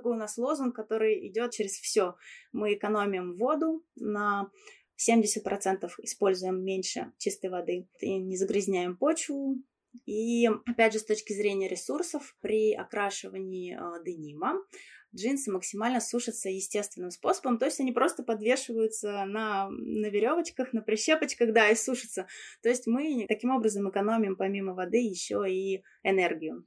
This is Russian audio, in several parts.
такой у нас лозунг, который идет через все. Мы экономим воду на 70% используем меньше чистой воды и не загрязняем почву. И опять же, с точки зрения ресурсов, при окрашивании э, денима джинсы максимально сушатся естественным способом, то есть они просто подвешиваются на, на веревочках, на прищепочках, да, и сушатся. То есть мы таким образом экономим помимо воды еще и энергию.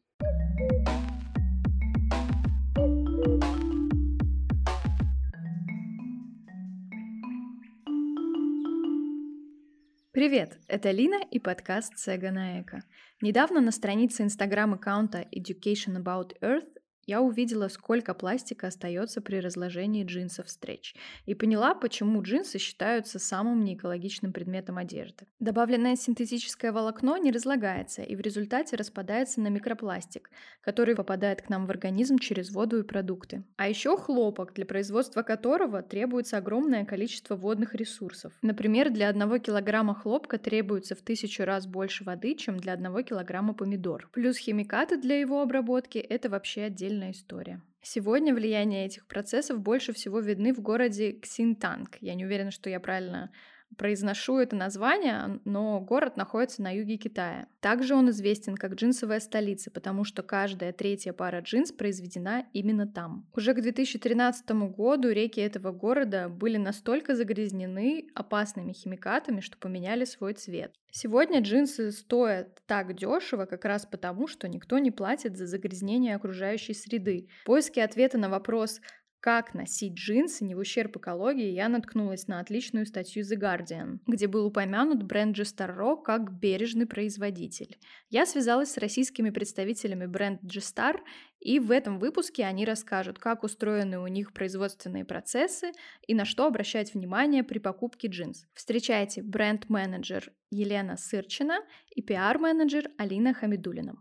Привет, это Лина и подкаст Сега на Эко. Недавно на странице инстаграм-аккаунта Education About Earth я увидела, сколько пластика остается при разложении джинсов стретч, и поняла, почему джинсы считаются самым неэкологичным предметом одежды. Добавленное синтетическое волокно не разлагается и в результате распадается на микропластик, который попадает к нам в организм через воду и продукты. А еще хлопок, для производства которого требуется огромное количество водных ресурсов. Например, для одного килограмма хлопка требуется в тысячу раз больше воды, чем для одного килограмма помидор. Плюс химикаты для его обработки – это вообще отдельно отдельная история. Сегодня влияние этих процессов больше всего видны в городе Ксинтанг. Я не уверена, что я правильно произношу это название, но город находится на юге Китая. Также он известен как джинсовая столица, потому что каждая третья пара джинс произведена именно там. Уже к 2013 году реки этого города были настолько загрязнены опасными химикатами, что поменяли свой цвет. Сегодня джинсы стоят так дешево как раз потому, что никто не платит за загрязнение окружающей среды. Поиски ответа на вопрос как носить джинсы не в ущерб экологии, я наткнулась на отличную статью The Guardian, где был упомянут бренд G-Star как бережный производитель. Я связалась с российскими представителями бренда G-Star, и в этом выпуске они расскажут, как устроены у них производственные процессы и на что обращать внимание при покупке джинс. Встречайте бренд-менеджер Елена Сырчина и пиар-менеджер Алина Хамидулина.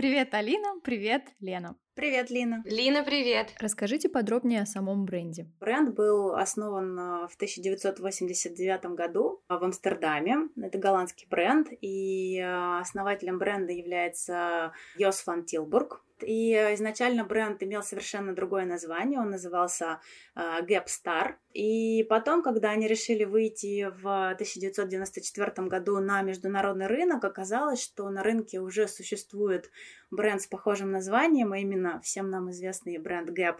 Привет, Алина. Привет, Лена. Привет, Лина. Лина, привет. Расскажите подробнее о самом бренде. Бренд был основан э, в 1989 году в Амстердаме. Это голландский бренд, и э, основателем бренда является Йос фан Тилбург. И изначально бренд имел совершенно другое название, он назывался Gap Star. И потом, когда они решили выйти в 1994 году на международный рынок, оказалось, что на рынке уже существует бренд с похожим названием, а именно всем нам известный бренд Gap.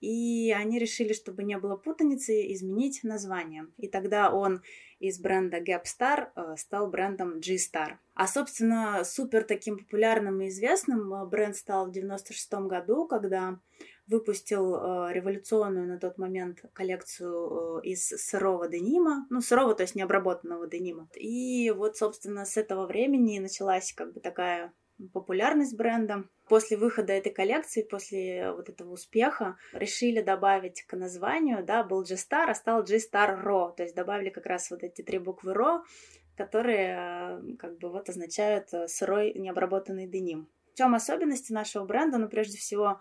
И они решили, чтобы не было путаницы, изменить название. И тогда он из бренда Gap Star э, стал брендом G-Star. А, собственно, супер таким популярным и известным э, бренд стал в 96 году, когда выпустил э, революционную на тот момент коллекцию из сырого денима, ну, сырого, то есть необработанного денима. И вот, собственно, с этого времени началась как бы такая популярность бренда. После выхода этой коллекции, после вот этого успеха, решили добавить к названию, да, был G-Star, а стал G-Star Raw, то есть добавили как раз вот эти три буквы Raw, которые э, как бы вот означают э, сырой необработанный деним. В чем особенности нашего бренда? Ну, прежде всего,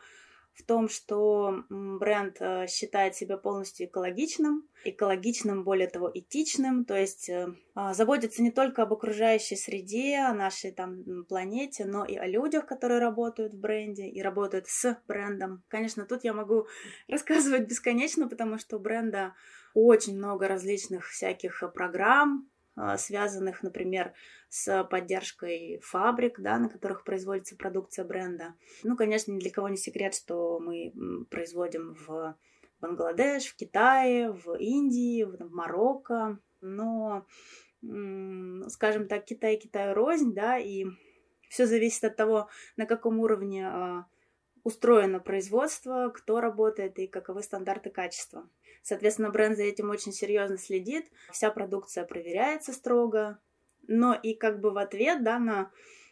в том, что бренд э, считает себя полностью экологичным, экологичным, более того, этичным, то есть э, а, заботится не только об окружающей среде, о нашей там планете, но и о людях, которые работают в бренде и работают с брендом. Конечно, тут я могу рассказывать бесконечно, потому что у бренда очень много различных всяких программ, а, связанных, например, с поддержкой фабрик, да, на которых производится продукция бренда. Ну, конечно, ни для кого не секрет, что мы производим в Бангладеш, в Китае, в Индии, в Марокко, но, скажем так, Китай Китаю рознь, да, и все зависит от того, на каком уровне а, устроено производство, кто работает и каковы стандарты качества. Соответственно, бренд за этим очень серьезно следит, вся продукция проверяется строго, но и как бы в ответ да, на,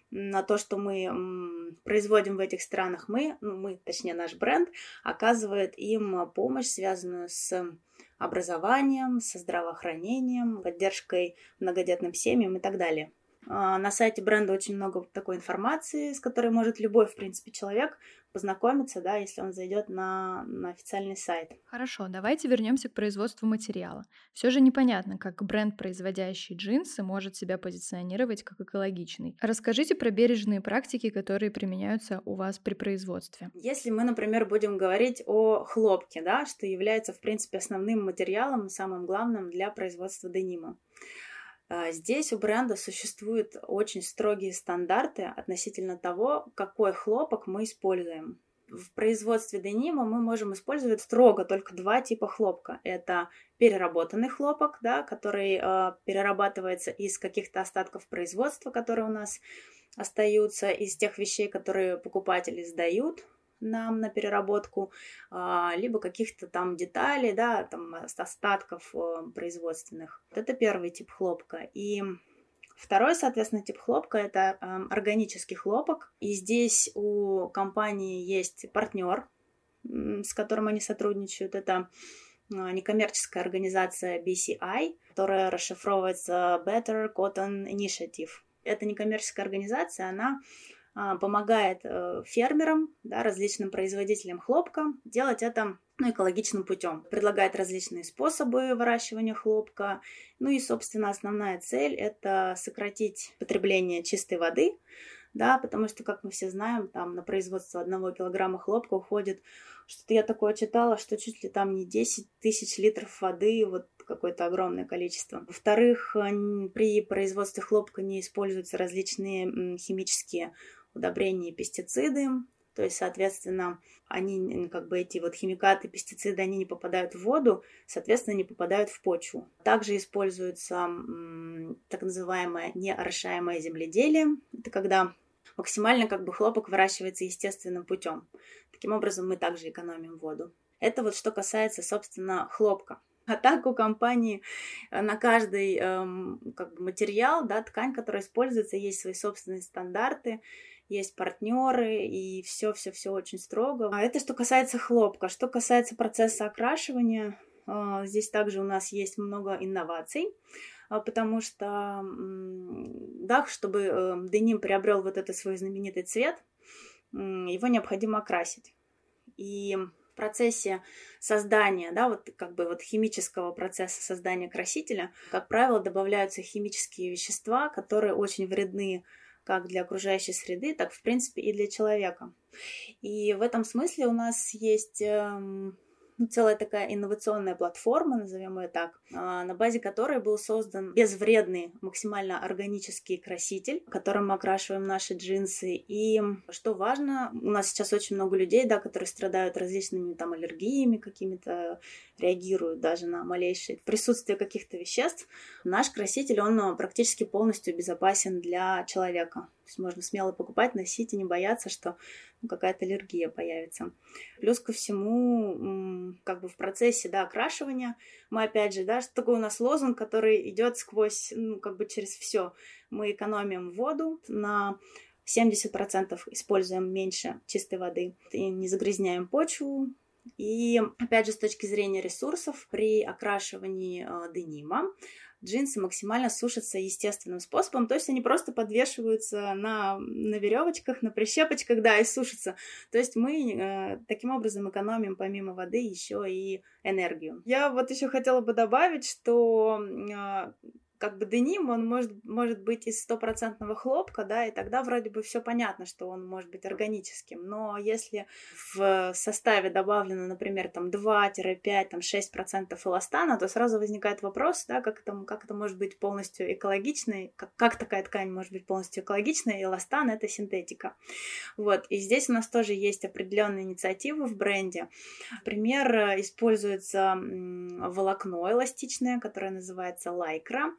на то, что мы производим в этих странах, мы, ну, мы, точнее наш бренд, оказывает им помощь, связанную с образованием, со здравоохранением, поддержкой многодетным семьям и так далее. А, на сайте бренда очень много такой информации, с которой может любой, в принципе, человек познакомиться, да, если он зайдет на, на официальный сайт. Хорошо, давайте вернемся к производству материала. Все же непонятно, как бренд, производящий джинсы, может себя позиционировать как экологичный. Расскажите про бережные практики, которые применяются у вас при производстве. Если мы, например, будем говорить о хлопке, да, что является, в принципе, основным материалом, самым главным для производства денима. А, здесь у бренда существуют очень строгие стандарты относительно того, какой хлопок мы используем. В производстве денима мы можем использовать строго только два типа хлопка. Это переработанный хлопок, да, который э, перерабатывается из каких-то остатков производства, которые у нас остаются, из тех вещей, которые покупатели сдают нам на переработку, а, либо каких-то там деталей, да, там остатков э, производственных. Это первый тип хлопка. И Второй, соответственно, тип хлопка – это э, органический хлопок. И здесь у компании есть партнер, с которым они сотрудничают. Это э, некоммерческая организация BCI, которая расшифровывается Better Cotton Initiative. Эта некоммерческая организация, она а, помогает э, фермерам, да, различным производителям хлопка делать это ну, экологичным путем. Предлагает различные способы выращивания хлопка. Ну и, собственно, основная цель – это сократить потребление чистой воды, да, потому что, как мы все знаем, там на производство одного килограмма хлопка уходит, что-то я такое читала, что чуть ли там не 10 тысяч литров воды, вот какое-то огромное количество. Во-вторых, при производстве хлопка не используются различные химические удобрения и пестициды. То есть, соответственно, они, как бы эти вот химикаты, пестициды, они не попадают в воду, соответственно, не попадают в почву. Также используется так называемое неорошаемое земледелие. Это когда максимально как бы хлопок выращивается естественным путем. Таким образом, мы также экономим воду. Это вот что касается, собственно, хлопка. А так у компании на каждый эм, как бы материал, да, ткань, которая используется, есть свои собственные стандарты есть партнеры, и все-все-все очень строго. А это что касается хлопка. Что касается процесса окрашивания, а, здесь также у нас есть много инноваций, а, потому что, да, чтобы э, деним приобрел вот этот свой знаменитый цвет, его необходимо окрасить. И в процессе создания, да, вот как бы вот химического процесса создания красителя, как правило, добавляются химические вещества, которые очень вредны как для окружающей среды, так, в принципе, и для человека. И в этом смысле у нас есть эм, целая такая инновационная платформа, назовем ее так, а, на базе которой был создан безвредный, максимально органический краситель, которым мы окрашиваем наши джинсы. И что важно, у нас сейчас очень много людей, да, которые страдают различными там аллергиями какими-то, реагируют даже на малейшее присутствие каких-то веществ. Наш краситель, он практически полностью безопасен для человека. То есть можно смело покупать, носить и не бояться, что ну, какая-то аллергия появится. Плюс ко всему, как бы в процессе да, окрашивания, мы опять же, да, что такое у нас лозунг, который идет сквозь, ну, как бы через все. Мы экономим воду на 70% используем меньше чистой воды и не загрязняем почву. И опять же, с точки зрения ресурсов, при окрашивании э, денима джинсы максимально сушатся естественным способом, то есть они просто подвешиваются на, на веревочках, на прищепочках, да, и сушатся. То есть мы э, таким образом экономим помимо воды еще и энергию. Я вот еще хотела бы добавить, что э, как бы деним, он может, может быть из стопроцентного хлопка, да, и тогда вроде бы все понятно, что он может быть органическим. Но если в составе добавлено, например, там 2-5, там 6% эластана, то сразу возникает вопрос, да, как это, как это может быть полностью экологичной, как, как такая ткань может быть полностью экологичной, эластан — это синтетика. Вот, и здесь у нас тоже есть определенные инициативы в бренде. Например, используется волокно эластичное, которое называется лайкра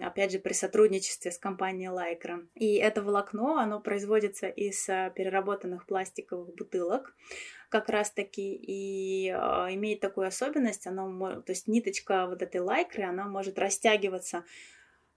опять же, при сотрудничестве с компанией Lycra. И это волокно, оно производится из э, переработанных пластиковых бутылок как раз-таки и э, имеет такую особенность, оно, то есть ниточка вот этой лайкры, она может растягиваться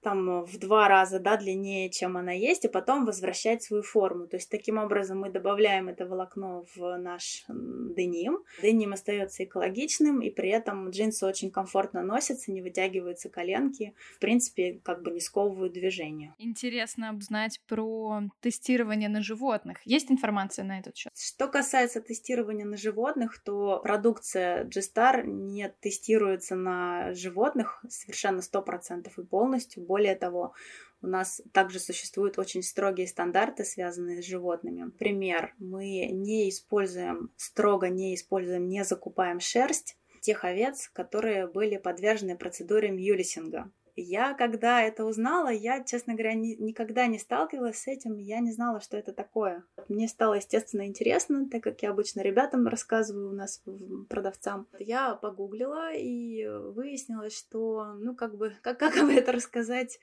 там в два раза, да, длиннее, чем она есть, и потом возвращать свою форму. То есть таким образом мы добавляем это волокно в наш деним. Деним остается экологичным, и при этом джинсы очень комфортно носятся, не вытягиваются коленки, в принципе, как бы не сковывают движение. Интересно узнать про тестирование на животных. Есть информация на этот счет? Что касается тестирования на животных, то продукция G-Star не тестируется на животных совершенно 100% и полностью. Более того, у нас также существуют очень строгие стандарты, связанные с животными. Пример, мы не используем, строго не используем, не закупаем шерсть тех овец, которые были подвержены процедуре мьюлисинга. Я, когда это узнала, я, честно говоря, ни, никогда не сталкивалась с этим, я не знала, что это такое. Мне стало, естественно, интересно, так как я обычно ребятам рассказываю у нас, продавцам. Я погуглила и выяснилось, что, ну, как бы, как, как бы это рассказать,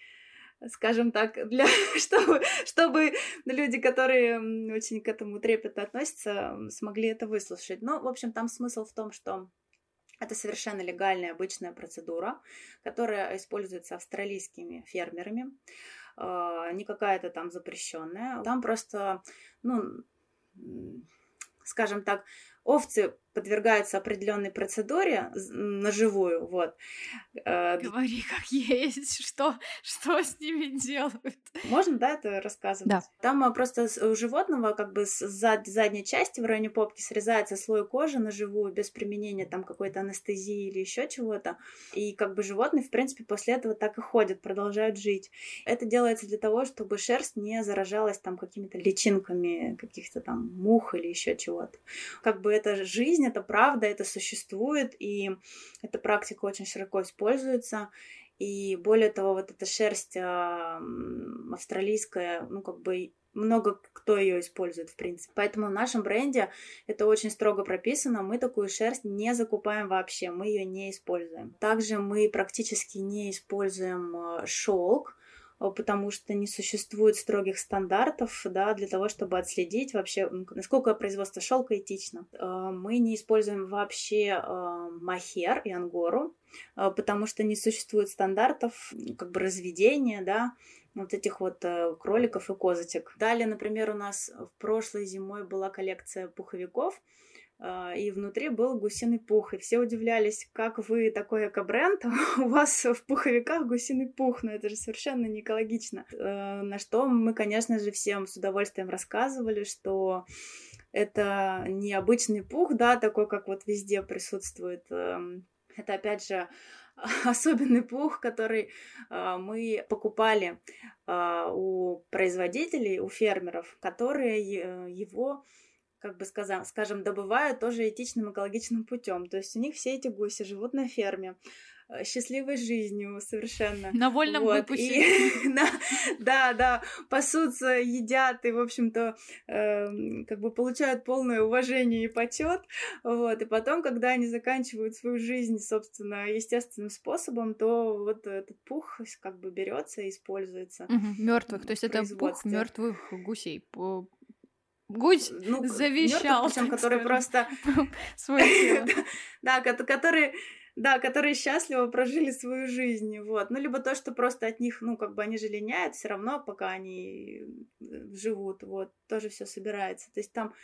скажем так, для, чтобы, чтобы люди, которые очень к этому трепетно относятся, смогли это выслушать. Ну, в общем, там смысл в том, что это совершенно легальная обычная процедура, которая используется австралийскими фермерами, а, не какая-то там запрещенная. Там просто, ну, скажем так, овцы подвергаются определенной процедуре наживую, вот. Э, Говори как есть, что, что с ними делают. Можно, да, это рассказывать? Да. Там э, просто у животного как бы с зад, задней части в районе попки срезается слой кожи наживую без применения там какой-то анестезии или еще чего-то, и как бы животные, в принципе, после этого так и ходят, продолжают жить. Это делается для того, чтобы шерсть не заражалась там какими-то личинками каких-то там мух или еще чего-то. Как бы это жизнь это правда, это существует, и эта практика очень широко используется. И более того, вот эта шерсть австралийская, ну, как бы много кто ее использует, в принципе. Поэтому в нашем бренде это очень строго прописано. Мы такую шерсть не закупаем вообще, мы ее не используем. Также мы практически не используем э, шелк, потому что не существует строгих стандартов да, для того, чтобы отследить вообще, насколько производство шелка этично. Э, мы не используем вообще э, махер и ангору, потому что не существует стандартов как бы разведения, да, вот этих вот кроликов и козочек. Далее, например, у нас в прошлой зимой была коллекция пуховиков, и внутри был гусиный пух. И все удивлялись, как вы такой эко-бренд, у вас в пуховиках гусиный пух, но это же совершенно не экологично. Э, на что мы, конечно же, всем с удовольствием рассказывали, что это не обычный пух, да, такой, как вот везде присутствует. Эм, это, опять же, особенный пух, который э, мы покупали э, у производителей, у фермеров, которые его как бы сказать, скажем, добывают тоже этичным экологичным путем. То есть у них все эти гуси живут на ферме э, счастливой жизнью совершенно. На вольном вот. выпуске. И, да, да, пасутся, едят и, в общем-то, э, как бы получают полное уважение и почет. Вот. И потом, когда они заканчивают свою жизнь, собственно, естественным способом, то вот этот пух как бы берется и используется. Угу, мертвых. То есть это пух мертвых гусей Гусь ну, завещал. Причем, который просто... Тело. Да, который да, которые счастливо прожили свою жизнь, вот. Ну, либо то, что просто от них, ну, как бы они же линяют все равно, пока они э, живут, вот, тоже все собирается. То есть там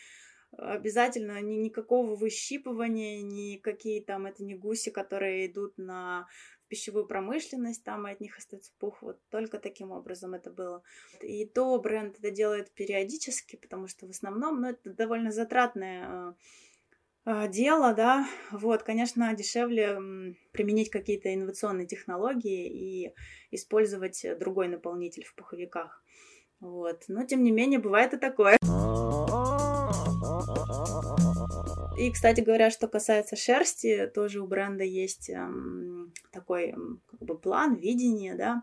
обязательно ни, никакого выщипывания, никакие там, это не гуси, которые идут на пищевую промышленность, там и от них остается пух. Вот только таким образом это было. И то бренд это делает периодически, потому что в основном, ну, это довольно затратное э, дело, да, вот, конечно, дешевле применить какие-то инновационные технологии и использовать другой наполнитель в пуховиках, вот, но тем не менее бывает и такое. И, кстати говоря, что касается шерсти, тоже у бренда есть такой как бы план, видение, да,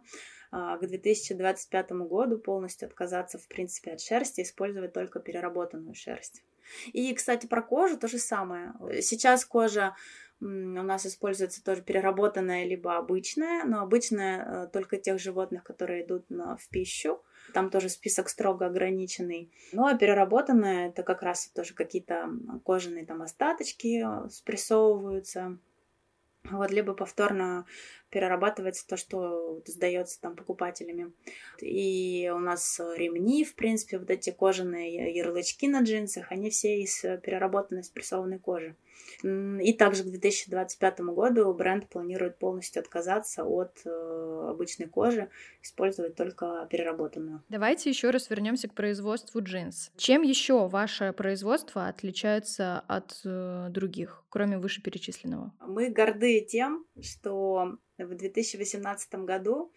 э, к 2025 году полностью отказаться, в принципе, от шерсти, использовать только переработанную шерсть. И, кстати, про кожу то же самое. Сейчас кожа у нас используется тоже переработанная либо обычная, но обычная э, только тех животных, которые идут на, в пищу. Там тоже список строго ограниченный. Ну, а переработанное это как раз тоже какие-то кожаные там остаточки э, спрессовываются. Вот, либо повторно перерабатывается то, что сдается там покупателями. И у нас ремни, в принципе, вот эти кожаные ярлычки на джинсах, они все из переработанной спрессованной кожи. И также к 2025 году бренд планирует полностью отказаться от э, обычной кожи, использовать только переработанную. Давайте еще раз вернемся к производству джинс. Чем еще ваше производство отличается от э, других, кроме вышеперечисленного? Мы горды тем, что в 2018 году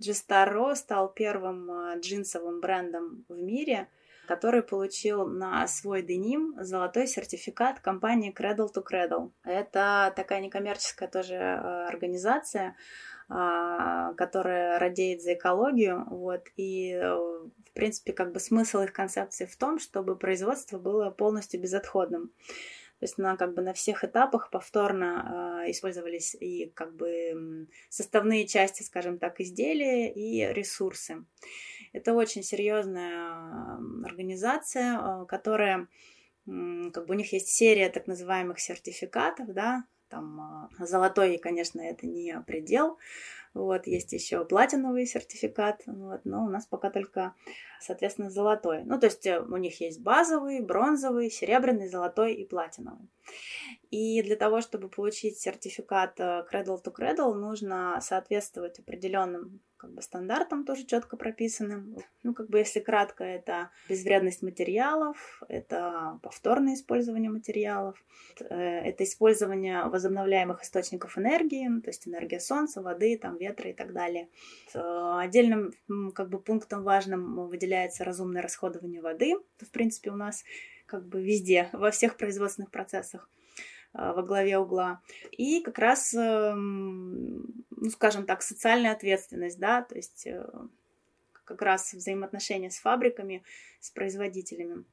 Gestaro стал первым э, джинсовым брендом в мире – который получил на свой деним золотой сертификат компании Cradle to Cradle. Это такая некоммерческая тоже э, организация, а, которая радеет за экологию, вот, и, в принципе, как бы смысл их концепции в том, чтобы производство было полностью безотходным. То есть на, как бы на всех этапах повторно э, использовались и как бы составные части, скажем так, изделия и ресурсы. Это очень серьезная организация, а, которая, как бы у них есть серия так называемых сертификатов, да, там а, золотой, конечно, это не предел, вот, есть еще платиновый сертификат, вот, но у нас пока только, соответственно, золотой. Ну, то есть э, у них есть базовый, бронзовый, серебряный, золотой и платиновый. И для того, чтобы получить сертификат э, Cradle to Cradle, нужно соответствовать определенным как бы стандартам тоже четко прописанным. Ну, как бы если кратко, это безвредность материалов, это повторное использование материалов, э, это использование возобновляемых источников энергии, то есть энергия солнца, воды, там, ветра и так далее. Отдельным как бы пунктом важным выделяется разумное расходование воды. Это, в принципе, у нас как бы везде, во всех производственных процессах. Э, во главе угла. И как раз, эм, ну, скажем так, социальная ответственность, да, то есть э, как раз взаимоотношения с фабриками, с производителями.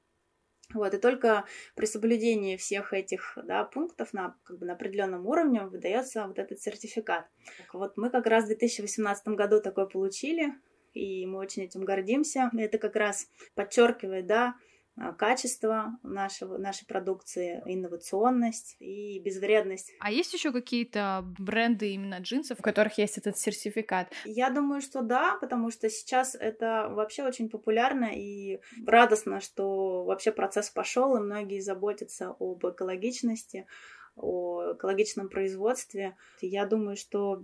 Вот, и только при соблюдении всех этих да, пунктов на, как бы на определенном уровне выдается вот этот сертификат. Вот мы как раз в 2018 году такой получили, и мы очень этим гордимся. Это как раз подчеркивает, да, а, качество нашего, нашей продукции, инновационность и безвредность. А есть еще какие-то бренды именно джинсов, у которых есть этот сертификат? Я думаю, что да, потому что сейчас это вообще очень популярно и радостно, что вообще процесс пошел, и многие заботятся об экологичности, о экологичном производстве. Я думаю, что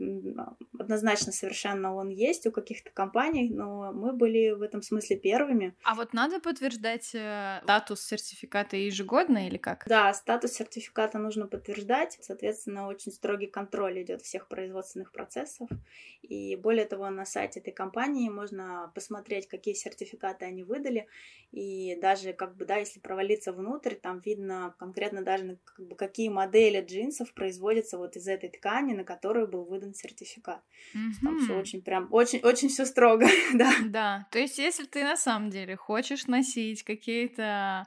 однозначно совершенно он есть у каких-то компаний, но мы были в этом смысле первыми. А вот надо подтверждать э, статус сертификата ежегодно или как? Да, статус сертификата нужно подтверждать. Соответственно, очень строгий контроль идет всех производственных процессов. И более того, на сайте этой компании можно посмотреть, какие сертификаты они выдали. И даже, как бы, да, если провалиться внутрь, там видно конкретно даже, как бы, какие модели модели джинсов производится вот из этой ткани, на которую был выдан сертификат. Mm-hmm. Там все очень прям, очень, очень все строго, да. Да, то есть если ты на самом деле хочешь носить какие-то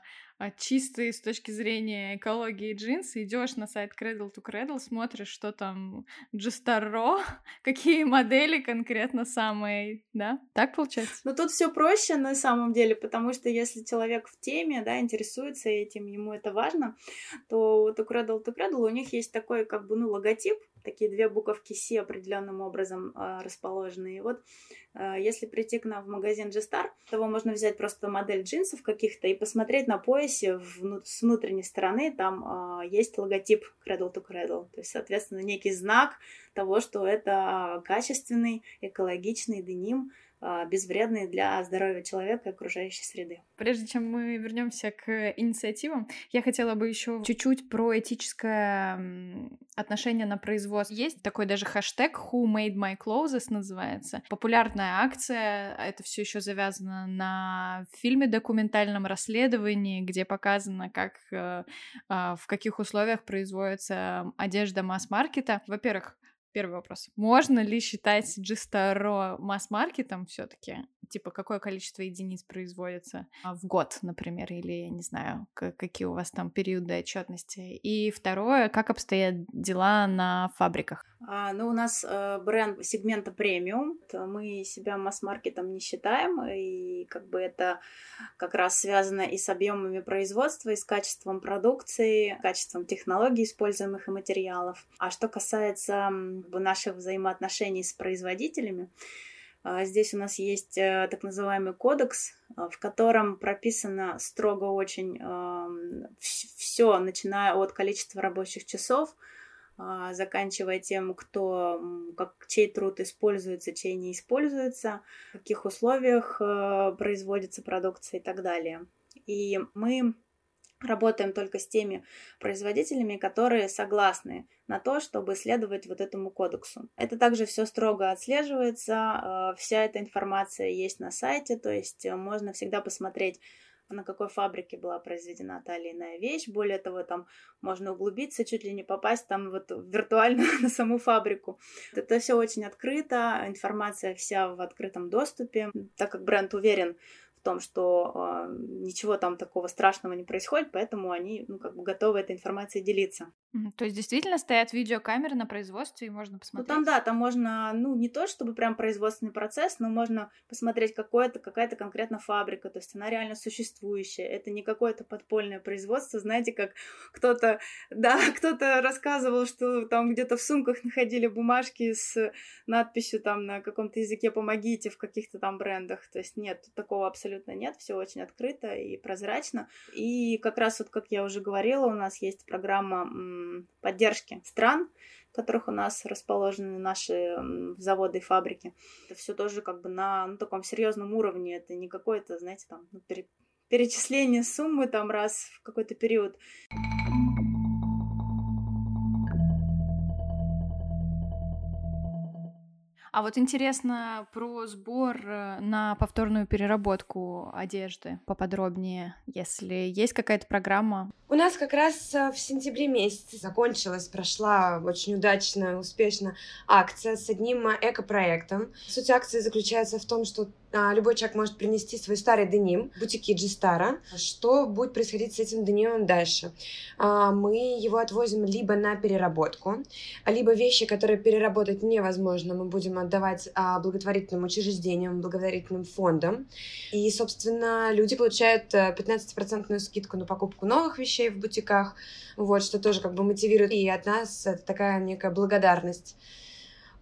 чистые с точки зрения экологии джинсы, идешь на сайт Cradle to Cradle, смотришь, что там Джестаро, какие модели конкретно самые, да? Так получается? Ну, тут все проще на самом деле, потому что если человек в теме, да, интересуется этим, ему это важно, то вот у Cradle to Cradle у них есть такой, как бы, ну, логотип, такие две буковки C определенным образом э, расположены. И вот э, если прийти к нам в магазин G-Star, то можно взять просто модель джинсов каких-то и посмотреть на поясе с внутренней стороны, там э, есть логотип Cradle to Cradle. То есть, соответственно, некий знак того, что это качественный, экологичный деним, а, безвредные для здоровья человека и окружающей среды. Прежде чем мы вернемся к инициативам, я хотела бы еще чуть-чуть про этическое отношение на производство. Есть такой даже хэштег Who Made My Clothes называется. Популярная акция. Это все еще завязано на фильме документальном расследовании, где показано, как э, а, в каких условиях производится одежда масс-маркета. Во-первых, Первый вопрос. Можно ли считать G-Star масс-маркетом все таки Типа, какое количество единиц производится а, в год, например, или, я не знаю, какие у вас там периоды отчетности. И второе, как обстоят дела на фабриках? А, ну, у нас э, бренд сегмента премиум. Мы себя масс-маркетом не считаем, и как бы это как раз связано и с объемами производства, и с качеством продукции, качеством технологий, используемых и материалов. А что касается наших взаимоотношений с производителями, а, Здесь у нас есть э, так называемый кодекс, э, в котором прописано строго очень все, начиная от количества рабочих часов, заканчивая тем, кто, как, чей труд используется, чей не используется, в каких условиях э, производится продукция и так далее. И мы работаем только с теми производителями, которые согласны на то, чтобы следовать вот этому кодексу. Это также все строго отслеживается, э, вся эта информация есть на сайте, то есть э, можно всегда посмотреть на какой фабрике была произведена та или иная вещь. Более того, там можно углубиться, чуть ли не попасть там вот виртуально на саму фабрику. Это все очень открыто, информация вся в открытом доступе. Так как бренд уверен в том, что э, ничего там такого страшного не происходит, поэтому они ну, как бы готовы этой информацией делиться. То есть действительно стоят видеокамеры на производстве и можно посмотреть? Ну там да, там можно, ну не то чтобы прям производственный процесс, но можно посмотреть какое-то, какая-то конкретно фабрика, то есть она реально существующая, это не какое-то подпольное производство, знаете, как кто-то, да, кто-то рассказывал, что там где-то в сумках находили бумажки с надписью там на каком-то языке «помогите» в каких-то там брендах, то есть нет, такого абсолютно нет, все очень открыто и прозрачно, и как раз вот, как я уже говорила, у нас есть программа поддержки стран, в которых у нас расположены наши заводы и фабрики. Это все тоже как бы на ну, таком серьезном уровне. Это не какое-то, знаете, там ну, перечисление суммы там раз в какой-то период. А вот интересно про сбор э, на повторную переработку одежды поподробнее, если есть какая-то программа. У нас как раз э, в сентябре месяце закончилась, прошла очень удачно, успешно акция с одним э, экопроектом. Суть акции заключается в том, что любой человек может принести свой старый деним бутике Джистара. Что будет происходить с этим денимом дальше? А, мы его отвозим либо на переработку, либо вещи, которые переработать невозможно, мы будем отдавать а, благотворительным учреждениям, благотворительным фондам. И, собственно, люди получают 15% э, скидку на покупку новых вещей в бутиках, вот, что тоже как бы мотивирует. И от нас это такая некая благодарность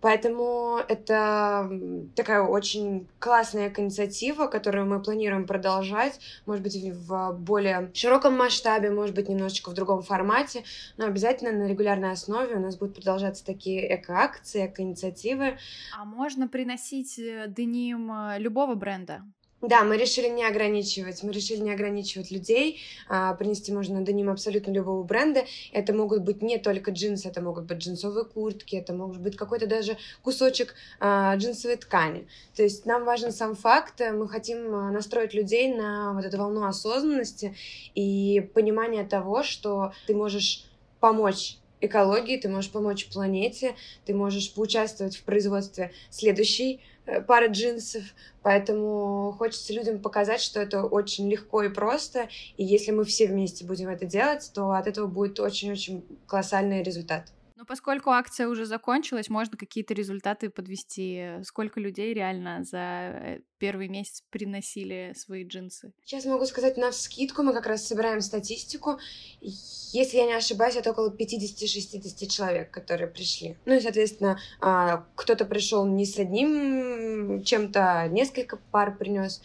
Поэтому это такая очень классная инициатива, которую мы планируем продолжать, может быть, в более широком масштабе, может быть, немножечко в другом формате, но обязательно на регулярной основе у нас будут продолжаться такие эко-акции, эко-инициативы. А можно приносить э, деним э, любого бренда? Да, мы решили не ограничивать, мы решили не ограничивать людей, а, принести можно деним абсолютно любого бренда. Это могут быть не только джинсы, это могут быть джинсовые куртки, это может быть какой-то даже кусочек а, джинсовой ткани. То есть нам важен сам факт, мы хотим а, настроить людей на вот эту волну осознанности и понимания того, что ты можешь помочь экологии, ты можешь помочь планете, ты можешь поучаствовать в производстве следующей Э, пара джинсов, поэтому хочется людям показать, что это очень легко и просто, и если мы все вместе будем это делать, то от этого будет очень-очень колоссальный результат. Но поскольку акция уже закончилась, можно какие-то результаты подвести. Сколько людей реально за э, первый месяц приносили свои джинсы? Сейчас могу сказать на скидку. Мы как раз собираем статистику. Если я не ошибаюсь, это около 50-60 человек, которые пришли. Ну и, соответственно, а, кто-то пришел не с одним чем-то, несколько пар принес.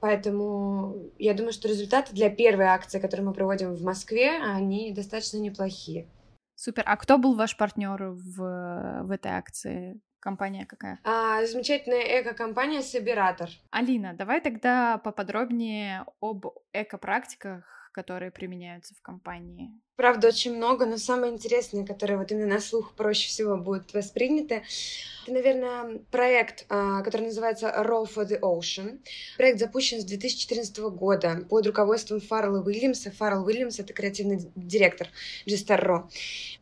Поэтому я думаю, что результаты для первой акции, которую мы проводим в Москве, они достаточно неплохие. Супер. А кто был ваш партнер в, в этой акции? Компания какая? А, замечательная эко-компания Собиратор. Алина, давай тогда поподробнее об эко-практиках, которые применяются в компании. Правда, очень много, но самое интересное, которое вот именно на слух проще всего будет воспринято, это, наверное, проект, а, который называется Row for the Ocean. Проект запущен с 2014 года под руководством Фаррелла Уильямса. Фаррелл Уильямс — это креативный директор Row.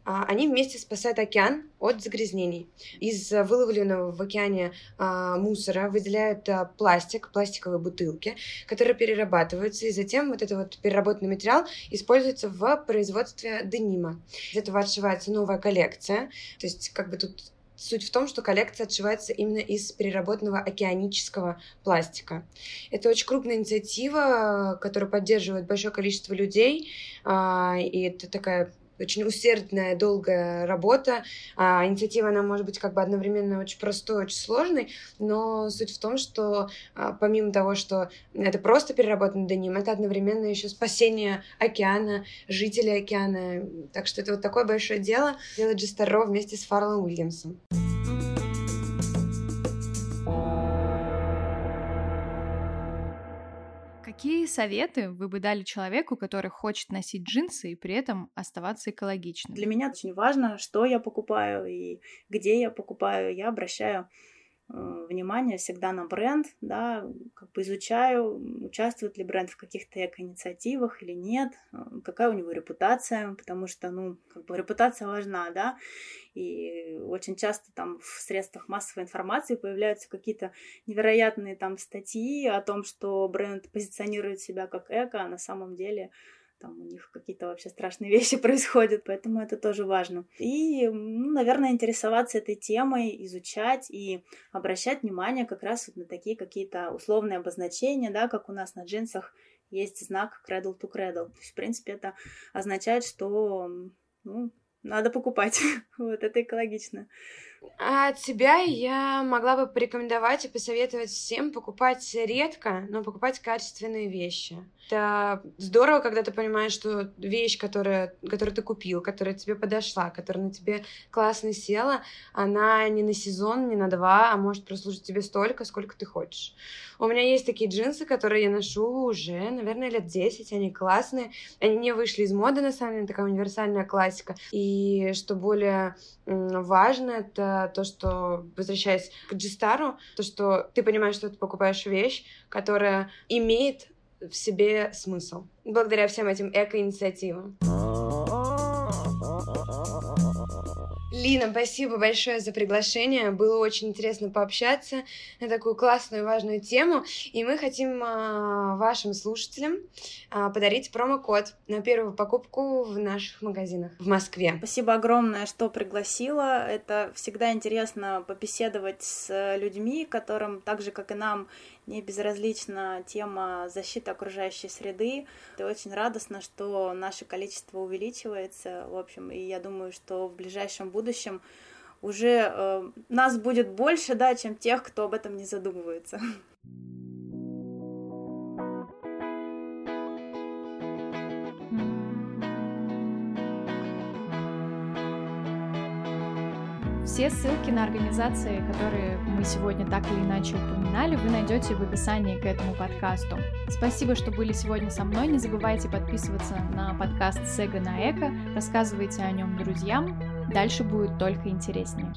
А, они вместе спасают океан от загрязнений. Из выловленного в океане а, мусора выделяют пластик, пластиковые бутылки, которые перерабатываются, и затем вот эта вот переработанный материал используется в производстве денима. Из этого отшивается новая коллекция. То есть как бы тут Суть в том, что коллекция отшивается именно из переработанного океанического пластика. Это очень крупная инициатива, которую поддерживает большое количество людей, а, и это такая очень усердная, долгая работа. А, инициатива, она может быть как бы одновременно очень простой, очень сложной, но суть в том, что а, помимо того, что это просто переработанный деним, это одновременно еще спасение океана, жителей океана. Так что это вот такое большое дело делать Джестеро вместе с Фарлом Уильямсом. Какие советы вы бы дали человеку, который хочет носить джинсы и при этом оставаться экологичным? Для меня очень важно, что я покупаю и где я покупаю. Я обращаю внимание всегда на бренд, да, как бы изучаю, участвует ли бренд в каких-то эко-инициативах или нет, э, какая у него репутация, потому что, ну, как бы репутация важна, да, и очень часто там в средствах массовой информации появляются какие-то невероятные там статьи о том, что бренд позиционирует себя как эко, а на самом деле там у них какие-то вообще страшные вещи происходят, поэтому это тоже важно. И, ну, наверное, интересоваться этой темой, изучать и обращать внимание как раз вот на такие какие-то условные обозначения, да, как у нас на джинсах есть знак cradle to cradle. То есть, в принципе, это означает, что ну, надо покупать. вот это экологично. А от себя я могла бы порекомендовать и посоветовать всем покупать редко, но покупать качественные вещи. Это здорово, когда ты понимаешь, что вещь, которая, которую ты купил, которая тебе подошла, которая на тебе классно села, она не на сезон, не на два, а может прослужить тебе столько, сколько ты хочешь. У меня есть такие джинсы, которые я ношу уже, наверное, лет 10, они классные. Они не вышли из моды, на самом деле, такая универсальная классика. И что более важно, это то, что, возвращаясь к Джистару, то, что ты понимаешь, что ты покупаешь вещь, которая имеет в себе смысл. Благодаря всем этим эко-инициативам. Лина, спасибо большое за приглашение. Было очень интересно пообщаться на такую классную и важную тему. И мы хотим а, вашим слушателям а, подарить промокод на первую покупку в наших магазинах в Москве. Спасибо огромное, что пригласила. Это всегда интересно побеседовать с людьми, которым так же, как и нам, не безразлична тема защиты окружающей среды. Это очень радостно, что наше количество увеличивается, в общем, и я думаю, что в ближайшем будущем уже э, нас будет больше, да, чем тех, кто об этом не задумывается. Все ссылки на организации, которые мы сегодня так или иначе упоминали, вы найдете в описании к этому подкасту. Спасибо, что были сегодня со мной. Не забывайте подписываться на подкаст Сега на Эко, рассказывайте о нем друзьям. Дальше будет только интереснее.